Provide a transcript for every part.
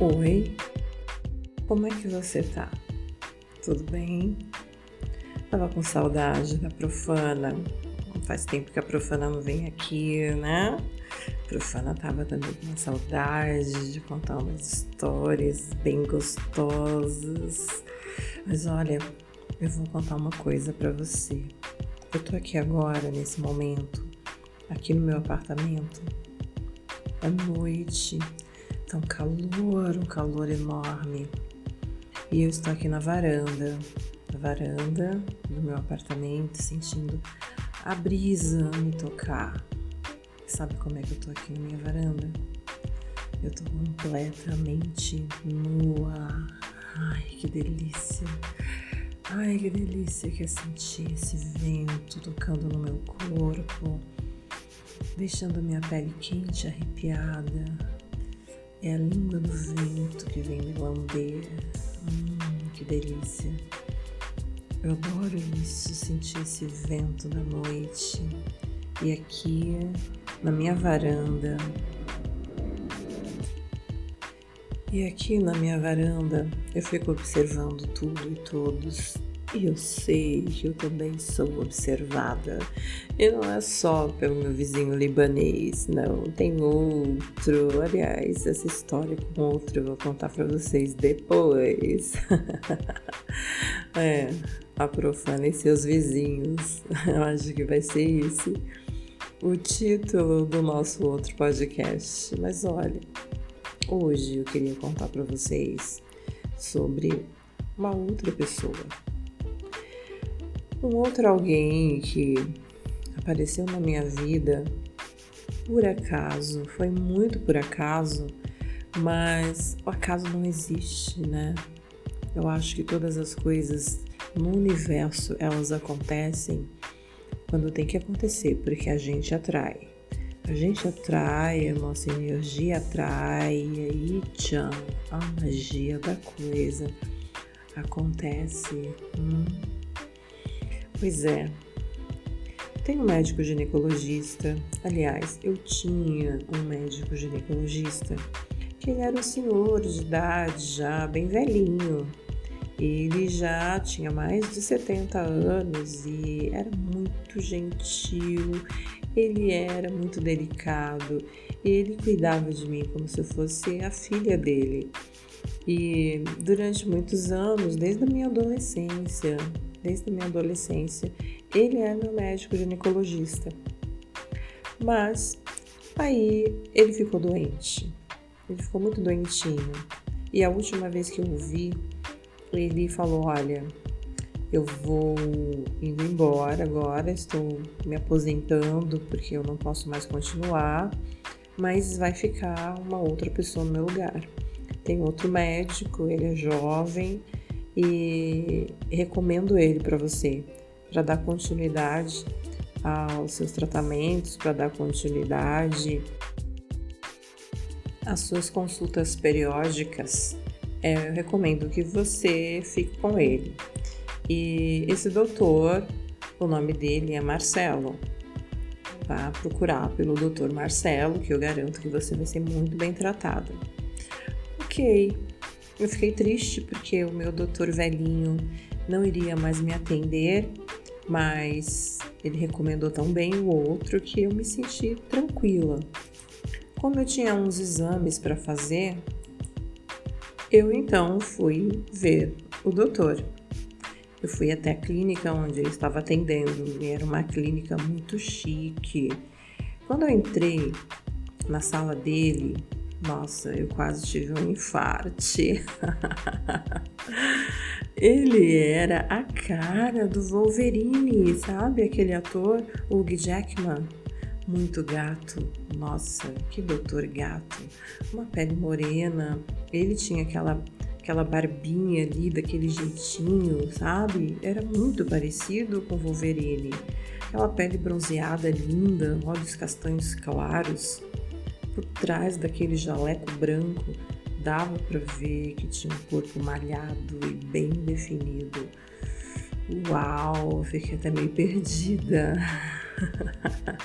Oi, como é que você tá? Tudo bem? Tava com saudade da profana. Faz tempo que a profana não vem aqui, né? A profana tava também com saudade de contar umas histórias bem gostosas. Mas olha, eu vou contar uma coisa para você. Eu tô aqui agora, nesse momento, aqui no meu apartamento, à noite, tá um calor, um calor enorme. E eu estou aqui na varanda, na varanda do meu apartamento, sentindo a brisa me tocar. Sabe como é que eu tô aqui na minha varanda? Eu tô completamente nua. Ai, que delícia! Ai, que delícia que é sentir esse vento tocando no meu corpo, deixando minha pele quente, arrepiada. É a língua do vento que vem me lamber. Hum, que delícia. Eu adoro isso, sentir esse vento da noite. E aqui na minha varanda. E aqui na minha varanda eu fico observando tudo e todos. Eu sei que eu também sou observada. E não é só pelo meu vizinho libanês, não. Tem outro. Aliás, essa história com outro eu vou contar para vocês depois. é, a profana e seus vizinhos. Eu acho que vai ser esse o título do nosso outro podcast. Mas olha, Hoje eu queria contar para vocês sobre uma outra pessoa. Um outro alguém que apareceu na minha vida por acaso, foi muito por acaso, mas o acaso não existe, né? Eu acho que todas as coisas no universo elas acontecem quando tem que acontecer, porque a gente atrai. A gente atrai, a nossa energia atrai, e aí, tchan, a magia da coisa acontece. Hum. Pois é, tem um médico ginecologista, aliás, eu tinha um médico ginecologista que ele era um senhor de idade já bem velhinho. Ele já tinha mais de 70 anos e era muito gentil ele era muito delicado, ele cuidava de mim como se eu fosse a filha dele. E durante muitos anos, desde a minha adolescência, desde a minha adolescência, ele é meu médico ginecologista. Mas aí ele ficou doente. Ele ficou muito doentinho. E a última vez que eu o vi, ele falou: Olha, eu vou indo embora agora, estou me aposentando porque eu não posso mais continuar, mas vai ficar uma outra pessoa no meu lugar. Tem outro médico, ele é jovem e recomendo ele para você, para dar continuidade aos seus tratamentos, para dar continuidade às suas consultas periódicas. É, eu recomendo que você fique com ele. E esse doutor, o nome dele é Marcelo. Vá procurar pelo doutor Marcelo, que eu garanto que você vai ser muito bem tratada. Ok, eu fiquei triste porque o meu doutor velhinho não iria mais me atender, mas ele recomendou tão bem o outro que eu me senti tranquila. Como eu tinha uns exames para fazer, eu então fui ver o doutor. Eu fui até a clínica onde ele estava atendendo e era uma clínica muito chique. Quando eu entrei na sala dele, nossa, eu quase tive um infarte. ele era a cara do Wolverine, sabe? Aquele ator, Hugh Jackman. Muito gato. Nossa, que doutor gato. Uma pele morena. Ele tinha aquela aquela barbinha ali, daquele jeitinho, sabe? Era muito parecido com Wolverine. Aquela pele bronzeada linda, olhos castanhos claros. Por trás daquele jaleco branco, dava para ver que tinha um corpo malhado e bem definido. Uau, fiquei até meio perdida.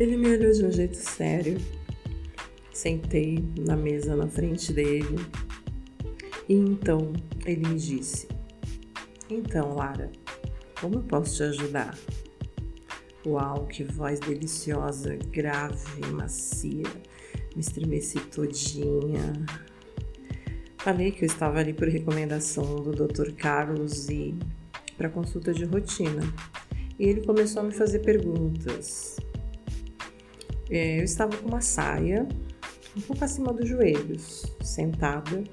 Ele me olhou de um jeito sério Sentei na mesa na frente dele e então ele me disse: Então, Lara, como eu posso te ajudar? Uau, que voz deliciosa, grave, macia. Me estremeci todinha. Falei que eu estava ali por recomendação do Dr. Carlos e para consulta de rotina. E ele começou a me fazer perguntas. É, eu estava com uma saia um pouco acima dos joelhos, sentada.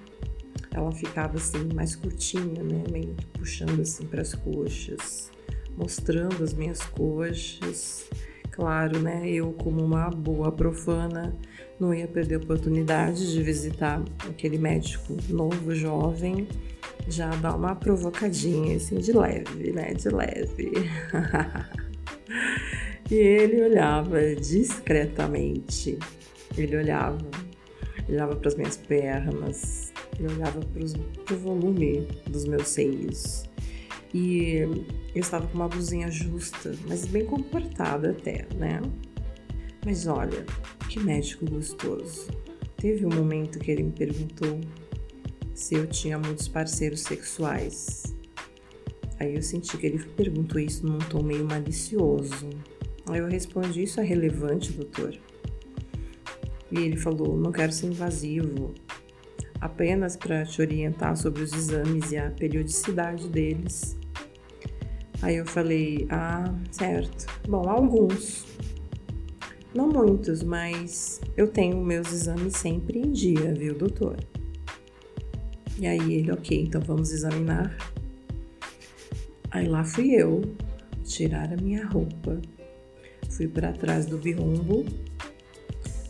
Ela ficava assim mais curtinha, né, meio puxando assim para as coxas mostrando as minhas coxas. Claro, né? Eu, como uma boa profana, não ia perder a oportunidade de visitar aquele médico novo, jovem, já dar uma provocadinha, assim, de leve, né? De leve. e ele olhava discretamente. Ele olhava, olhava para as minhas pernas, ele olhava para o volume dos meus seios. E eu estava com uma blusinha justa, mas bem comportada até, né? Mas olha, que médico gostoso. Teve um momento que ele me perguntou se eu tinha muitos parceiros sexuais. Aí eu senti que ele perguntou isso num tom meio malicioso. Aí eu respondi: Isso é relevante, doutor? E ele falou: Não quero ser invasivo, apenas para te orientar sobre os exames e a periodicidade deles. Aí eu falei, ah, certo. Bom, alguns. Não muitos, mas eu tenho meus exames sempre em dia, viu, doutor? E aí ele, ok, então vamos examinar. Aí lá fui eu tirar a minha roupa. Fui para trás do biombo,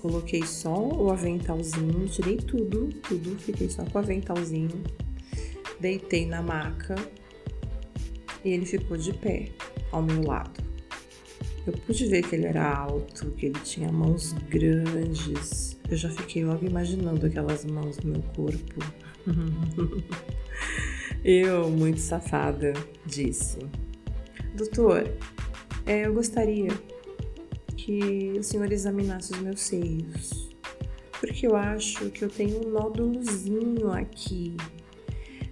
coloquei só o aventalzinho, tirei tudo, tudo, fiquei só com o aventalzinho. Deitei na maca e ele ficou de pé ao meu lado. Eu pude ver que ele era alto, que ele tinha mãos grandes. Eu já fiquei logo imaginando aquelas mãos no meu corpo. eu, muito safada, disse: Doutor, é, eu gostaria que o senhor examinasse os meus seios, porque eu acho que eu tenho um nódulozinho aqui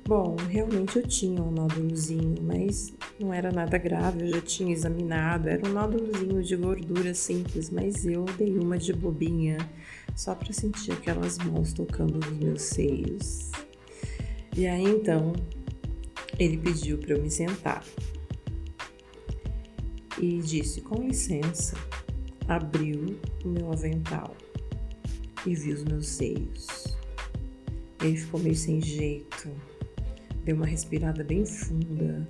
Bom, realmente eu tinha um nódulozinho, mas não era nada grave, eu já tinha examinado. Era um nódulozinho de gordura simples, mas eu dei uma de bobinha, só para sentir aquelas mãos tocando nos meus seios. E aí então, ele pediu para eu me sentar e disse: Com licença, abriu o meu avental e viu os meus seios. Ele ficou meio sem jeito Deu uma respirada bem funda.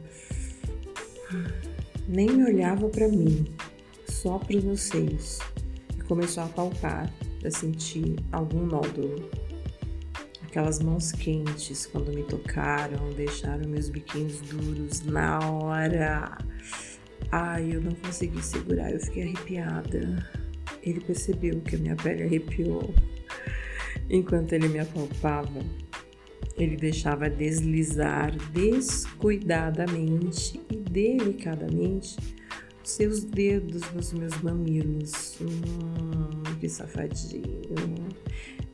Nem me olhava para mim, só para os meus seios. E começou a palpar para sentir algum nódulo. Aquelas mãos quentes quando me tocaram deixaram meus biquinhos duros na hora. Ai, eu não consegui segurar, eu fiquei arrepiada. Ele percebeu que a minha pele arrepiou enquanto ele me apalpava. Ele deixava deslizar descuidadamente e delicadamente seus dedos nos meus mamilos. Hum, que safadinho.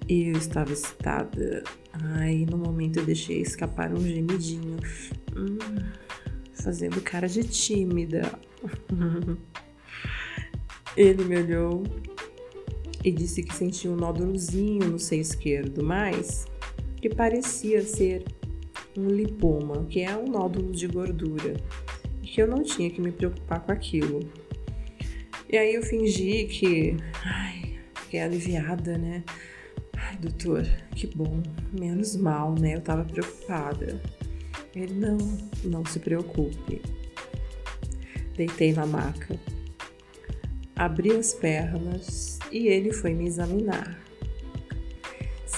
Eu estava excitada. Ai, no momento eu deixei escapar um gemidinho, hum, fazendo cara de tímida. Ele me olhou e disse que sentia um nódulozinho no seio esquerdo, mas que parecia ser um lipoma, que é um nódulo de gordura, e que eu não tinha que me preocupar com aquilo. E aí eu fingi que, ai, fiquei aliviada, né? Ai, doutor, que bom, menos mal, né? Eu tava preocupada. Ele, não, não se preocupe. Deitei na maca, abri as pernas e ele foi me examinar.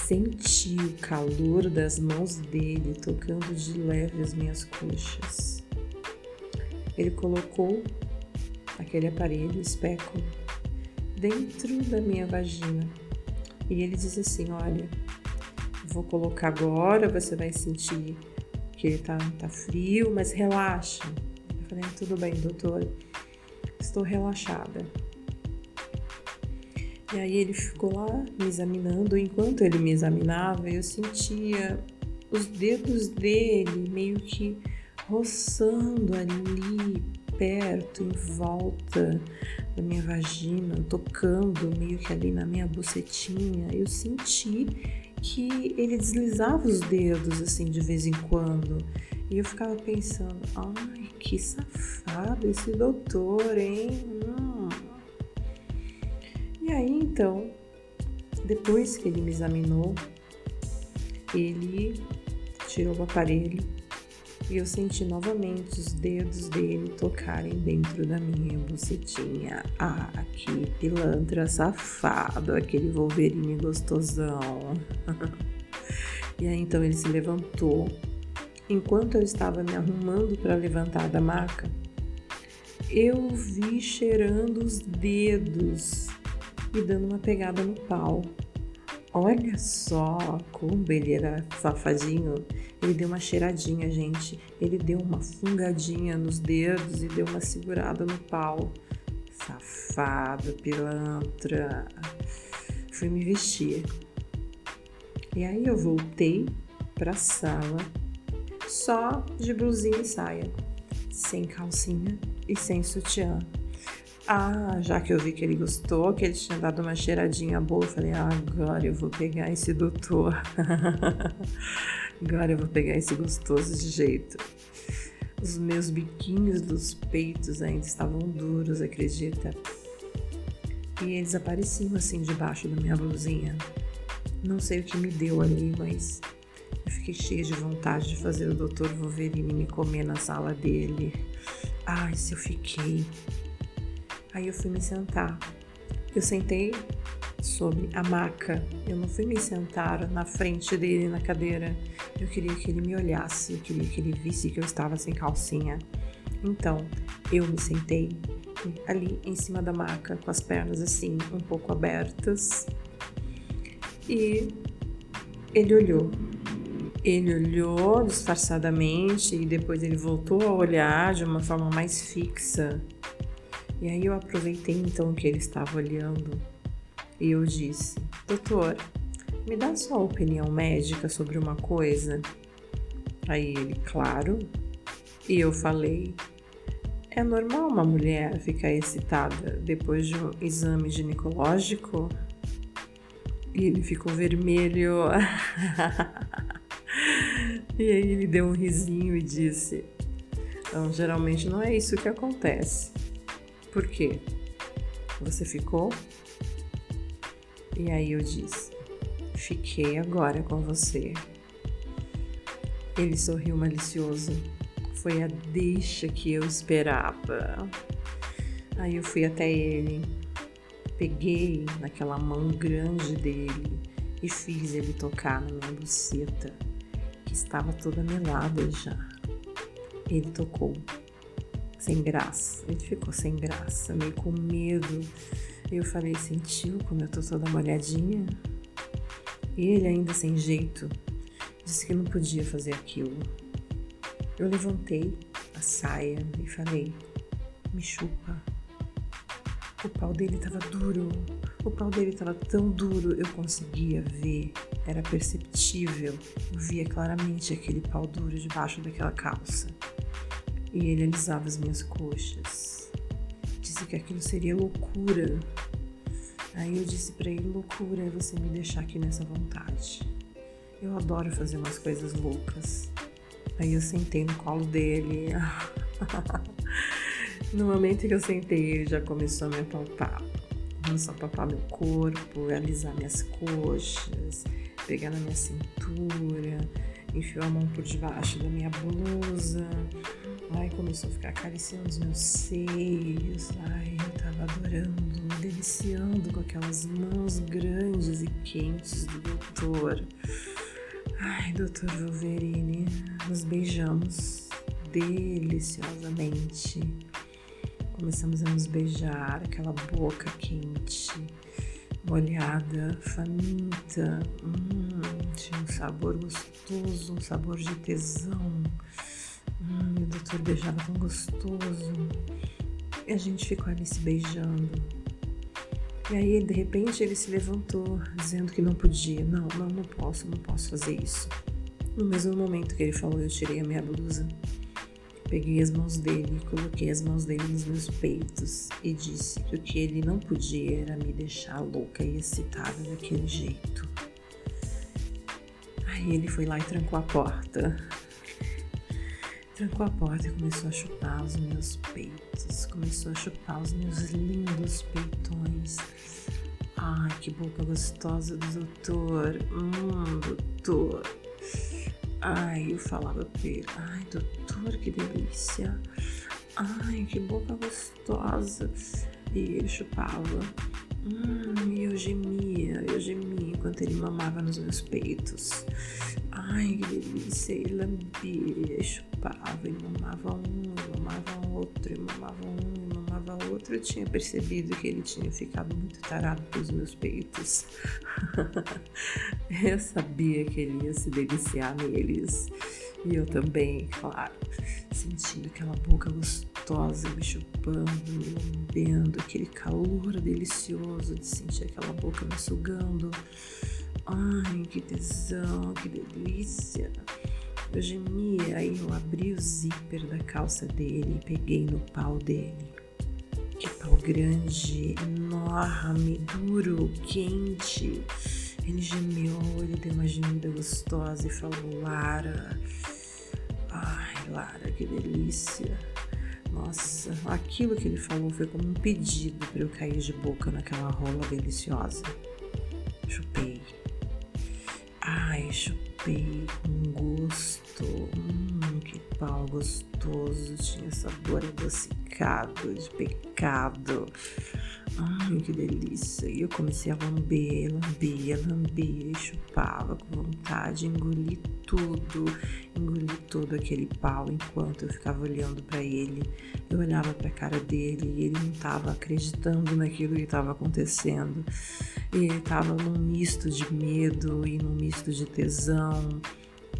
Senti o calor das mãos dele tocando de leve as minhas coxas. Ele colocou aquele aparelho espéculo dentro da minha vagina e ele disse assim: Olha, vou colocar agora, você vai sentir que ele tá, tá frio, mas relaxa. Eu falei: Tudo bem, doutor, estou relaxada. E aí ele ficou lá me examinando. Enquanto ele me examinava, eu sentia os dedos dele meio que roçando ali perto, em volta da minha vagina, tocando meio que ali na minha bucetinha. Eu senti que ele deslizava os dedos assim de vez em quando. E eu ficava pensando, ai, que safado esse doutor, hein? Hum. E aí então, depois que ele me examinou, ele tirou o aparelho e eu senti novamente os dedos dele tocarem dentro da minha bucetinha. Ah, que pilantra safado, aquele Wolverine gostosão. e aí então ele se levantou. Enquanto eu estava me arrumando para levantar da maca, eu vi cheirando os dedos e dando uma pegada no pau. Olha só como ele era safadinho. Ele deu uma cheiradinha, gente. Ele deu uma fungadinha nos dedos e deu uma segurada no pau. Safado, pilantra. Fui me vestir. E aí eu voltei pra sala só de blusinha e saia, sem calcinha e sem sutiã. Ah, já que eu vi que ele gostou, que ele tinha dado uma cheiradinha boa, eu falei, ah, agora eu vou pegar esse doutor. agora eu vou pegar esse gostoso de jeito. Os meus biquinhos dos peitos ainda estavam duros, acredita? E eles apareciam assim debaixo da minha blusinha. Não sei o que me deu ali, mas eu fiquei cheia de vontade de fazer o Dr. Wolverine me comer na sala dele. Ai, se eu fiquei. Aí eu fui me sentar. Eu sentei sobre a maca. Eu não fui me sentar na frente dele na cadeira. Eu queria que ele me olhasse, eu queria que ele visse que eu estava sem calcinha. Então, eu me sentei ali em cima da maca, com as pernas assim, um pouco abertas. E ele olhou. Ele olhou disfarçadamente e depois ele voltou a olhar de uma forma mais fixa e aí eu aproveitei então que ele estava olhando e eu disse: Doutor, me dá sua opinião médica sobre uma coisa? Aí ele, claro. E eu falei: É normal uma mulher ficar excitada depois de um exame ginecológico? E ele ficou vermelho. e aí ele deu um risinho e disse: Então, geralmente não é isso que acontece. Por quê? Você ficou? E aí eu disse: Fiquei agora com você. Ele sorriu malicioso. Foi a deixa que eu esperava. Aí eu fui até ele, peguei naquela mão grande dele e fiz ele tocar na minha buceta, que estava toda melada já. Ele tocou sem graça. Ele ficou sem graça, meio com medo. Eu falei, sentiu como eu tô toda molhadinha? E ele ainda sem jeito, disse que não podia fazer aquilo. Eu levantei a saia e falei, me chupa. O pau dele tava duro, o pau dele tava tão duro, eu conseguia ver, era perceptível, eu via claramente aquele pau duro debaixo daquela calça e ele alisava as minhas coxas. Disse que aquilo seria loucura. Aí eu disse para ele: loucura é você me deixar aqui nessa vontade. Eu adoro fazer umas coisas loucas. Aí eu sentei no colo dele. no momento que eu sentei, ele já começou a me apalpar. Começou a palpar meu corpo, alisar minhas coxas, pegar na minha cintura, enfiou a mão por debaixo da minha blusa, Ai, começou a ficar acariciando os meus seios. Ai, eu tava adorando, me deliciando com aquelas mãos grandes e quentes do doutor. Ai, doutor Wolverine, nos beijamos deliciosamente. Começamos a nos beijar, aquela boca quente, molhada, faminta. Hum, tinha um sabor gostoso, um sabor de tesão doutor beijava tão gostoso. E a gente ficou ali se beijando. E aí, de repente, ele se levantou, dizendo que não podia. Não, não, não posso, não posso fazer isso. No mesmo momento que ele falou, eu tirei a minha blusa, peguei as mãos dele, coloquei as mãos dele nos meus peitos e disse que o que ele não podia era me deixar louca e excitada daquele jeito. Aí ele foi lá e trancou a porta. Trancou a porta e começou a chupar os meus peitos, começou a chupar os meus lindos peitões. Ai, que boca gostosa do doutor. Hum, doutor. Ai, eu falava pra ai, doutor, que delícia. Ai, que boca gostosa. E ele chupava. Hum, e eu gemia, eu gemia enquanto ele mamava nos meus peitos. Ai, que delícia. E lambia, chupava, e mamava um, mamava outro, e mamava um, e mamava outro. Eu tinha percebido que ele tinha ficado muito tarado pelos meus peitos. eu sabia que ele ia se deliciar neles. E eu também, claro, sentindo aquela boca gostosa me chupando, me lambendo, aquele calor delicioso de sentir aquela boca me sugando. Ai, que tesão, que delícia. Eu gemia, aí eu abri o zíper da calça dele e peguei no pau dele. Que pau grande, enorme, duro, quente. Ele gemeu, ele deu uma gemida gostosa e falou: Lara, ai, Lara, que delícia. Nossa, aquilo que ele falou foi como um pedido para eu cair de boca naquela rola deliciosa. Chupei, Ai, chupei com gosto. Hum, que pau gostoso. Tinha sabor adocicado de pecado. Ai, que delícia. E eu comecei a lamber, lamber, lamber, chupava com vontade, engoli tudo, engoli todo aquele pau enquanto eu ficava olhando para ele. Eu olhava para a cara dele e ele não estava acreditando naquilo que estava acontecendo. E ele estava num misto de medo e num misto de tesão.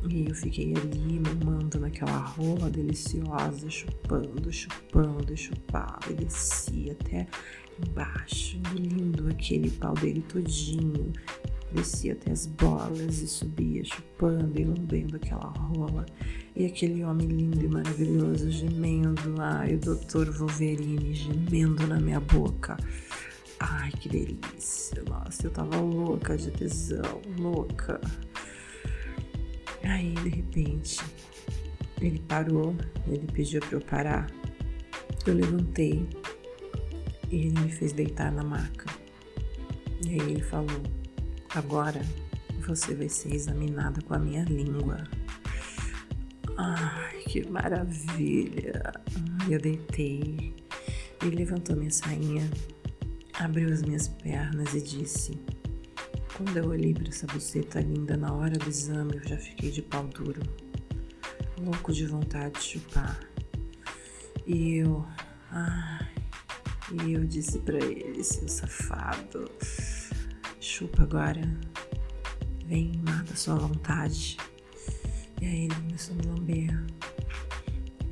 E eu fiquei ali mamando naquela rola deliciosa, chupando, chupando, chupava e descia até embaixo, engolindo aquele pau dele todinho. Descia até as bolas e subia, chupando e lambendo aquela rola. E aquele homem lindo e maravilhoso gemendo. Ai, o doutor Wolverine gemendo na minha boca. Ai, que delícia. Nossa, eu tava louca de tesão, louca. Aí, de repente, ele parou, ele pediu para eu parar. Eu levantei, e ele me fez deitar na maca. E aí ele falou: Agora você vai ser examinada com a minha língua. Ai, que maravilha! Eu deitei. Ele levantou minha sainha, abriu as minhas pernas e disse: Quando eu olhei para essa buceta linda na hora do exame, eu já fiquei de pau duro, louco de vontade de chupar. E eu. Ai, e eu disse para ele, seu safado, chupa agora, vem, mata a sua vontade. E aí ele começou a me lamber.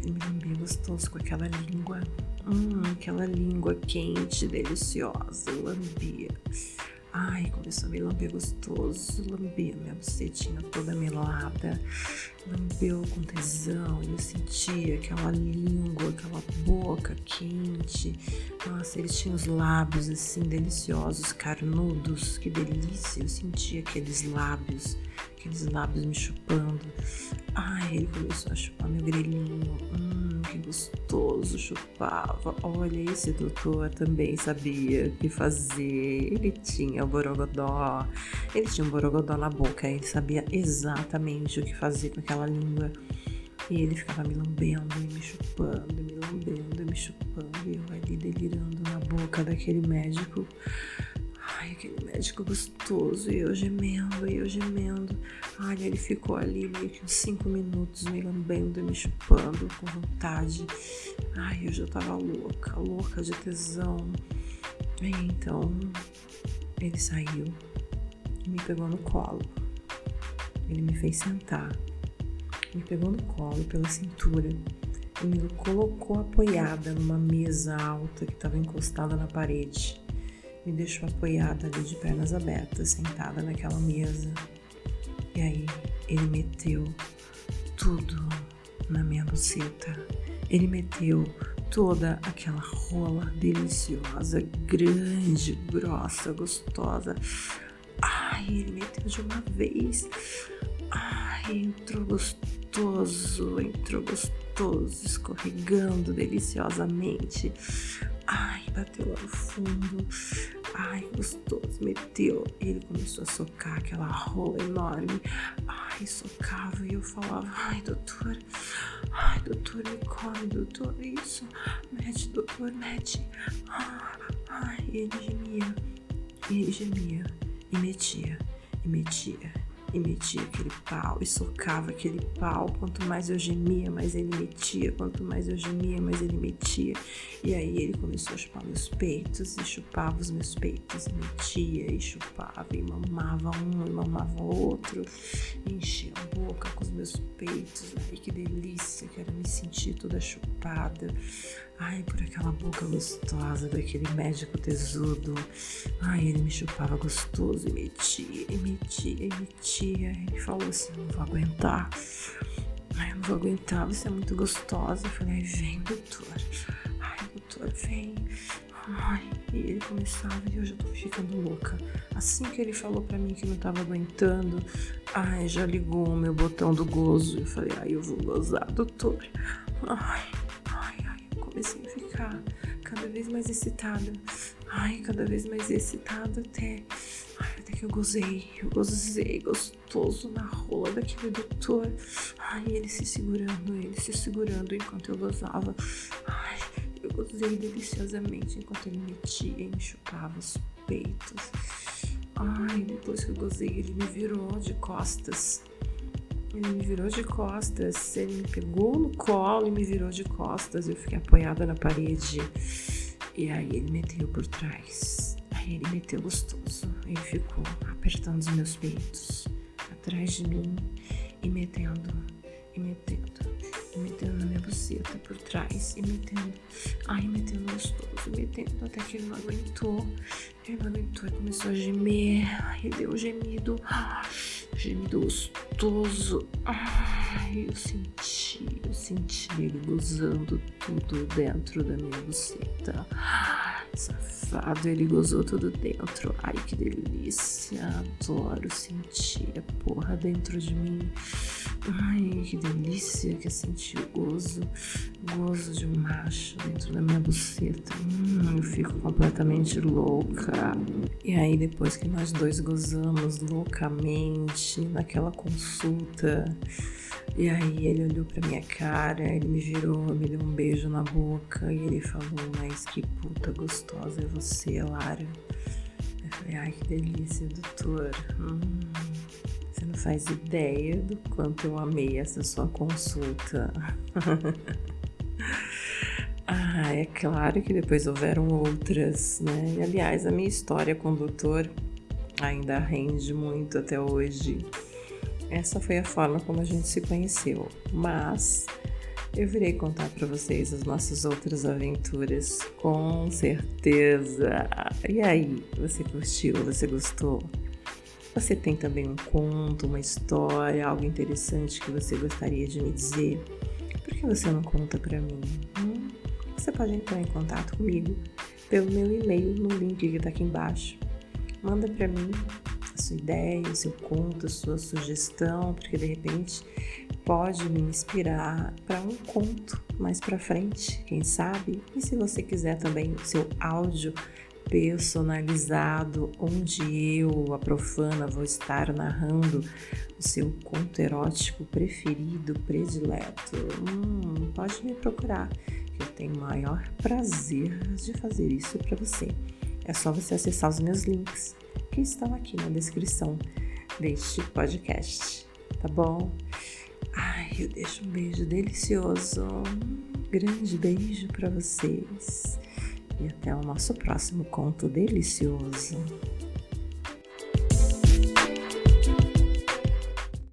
Ele me lambia gostoso com aquela língua, hum, aquela língua quente, deliciosa, lambia. Ai, começou a me lamber gostoso, lambia minha bucetinha toda melada, lambeu com tesão e eu sentia aquela língua, aquela boca quente. Nossa, eles tinham os lábios assim deliciosos, carnudos, que delícia. Eu sentia aqueles lábios, aqueles lábios me chupando. Ai, ele começou a chupar meu grelhinho. Hum, que gostoso, chupava. Olha, esse doutor também sabia o que fazer. Ele tinha o borogodó, ele tinha um borogodó na boca, ele sabia exatamente o que fazer com aquela língua. E ele ficava me lambendo e me chupando, me lambendo e me chupando. E eu ali delirando na boca daquele médico. Aquele médico gostoso, e eu gemendo, e eu gemendo. Ai, ele ficou ali meio que uns cinco minutos me lambendo e me chupando com vontade. Ai, eu já tava louca, louca de tesão. E então, ele saiu e me pegou no colo. Ele me fez sentar, me pegou no colo pela cintura e me colocou apoiada numa mesa alta que estava encostada na parede. Me deixou apoiada ali de pernas abertas, sentada naquela mesa. E aí ele meteu tudo na minha buceta. Ele meteu toda aquela rola deliciosa, grande, grossa, gostosa. Ai, ele meteu de uma vez. Ai, entrou gostoso, entrou gostoso, escorregando deliciosamente. Ai, bateu lá no fundo. Ai, gostoso, meteu. Ele começou a socar aquela rola enorme. Ai, socava e eu falava: Ai, doutor, ai, doutor, me come, doutor, isso. Mete, doutor, mete. Ai, ele gemia, e ele gemia, e metia, e metia e metia aquele pau e socava aquele pau. Quanto mais eu gemia, mais ele metia. Quanto mais eu gemia, mais ele metia. E aí ele começou a chupar meus peitos e chupava os meus peitos e metia e chupava e mamava um e mamava outro. E enchia a boca com os meus peitos. Ai, que delícia, quero me sentir toda chupada. Ai, por aquela boca gostosa daquele médico tesudo. Ai, ele me chupava gostoso e metia, e metia, e metia. Ele falou assim: não vou aguentar. Ai, eu não vou aguentar, você é muito gostosa. Eu falei: ai, vem, doutor. Ai, doutor, vem. Ai, e ele começava e eu já tô ficando louca. Assim que ele falou para mim que não tava aguentando, ai, já ligou o meu botão do gozo. Eu falei, ai, eu vou gozar, doutor. Ai, comecei a ficar cada vez mais excitada. Ai, cada vez mais excitada até. Ai, até que eu gozei. Eu gozei gostoso na rola daquele doutor. Ai, ele se segurando, ele se segurando enquanto eu gozava. Ai, eu gozei deliciosamente enquanto ele metia e me chupava os peitos. Ai, depois que eu gozei, ele me virou de costas. Ele me virou de costas, ele me pegou no colo e me virou de costas. Eu fiquei apoiada na parede. E aí ele meteu por trás. Aí ele meteu gostoso. Ele ficou apertando os meus peitos atrás de mim e metendo, e metendo, e metendo na minha buceta por trás e metendo, ai, metendo gostoso, metendo até que ele não aguentou. Ele não aguentou e começou a gemer. Ai, deu um gemido. Gemido gostoso. Ai, eu senti, eu senti ele gozando tudo dentro da minha buceta. Safado, ele gozou tudo dentro. Ai, que delícia. Adoro sentir a porra dentro de mim. Ai, que delícia que é sentir o gozo. Gozo de um macho dentro da minha buceta. Hum, eu fico completamente louca. E aí, depois que nós dois gozamos loucamente naquela consulta, e aí ele olhou pra minha cara, ele me virou, me deu um beijo na boca e ele falou: Mas que puta gostosa é você, Lara. Eu falei: Ai, que delícia, doutor. Hum, você não faz ideia do quanto eu amei essa sua consulta. Ah, é claro que depois houveram outras, né? E, aliás, a minha história com o doutor ainda rende muito até hoje. Essa foi a forma como a gente se conheceu, mas eu virei contar para vocês as nossas outras aventuras, com certeza. E aí, você curtiu? Você gostou? Você tem também um conto, uma história, algo interessante que você gostaria de me dizer? Por que você não conta para mim? Hum? você pode entrar em contato comigo pelo meu e-mail no link que está aqui embaixo. Manda para mim sua ideia, o seu conto, a sua sugestão, porque de repente pode me inspirar para um conto mais para frente, quem sabe? E se você quiser também o seu áudio personalizado, onde eu, a profana, vou estar narrando o seu conto erótico preferido, predileto, hum, pode me procurar eu tenho o maior prazer de fazer isso para você. É só você acessar os meus links que estão aqui na descrição deste podcast, tá bom? Ai, eu deixo um beijo delicioso, um grande beijo para vocês e até o nosso próximo conto delicioso.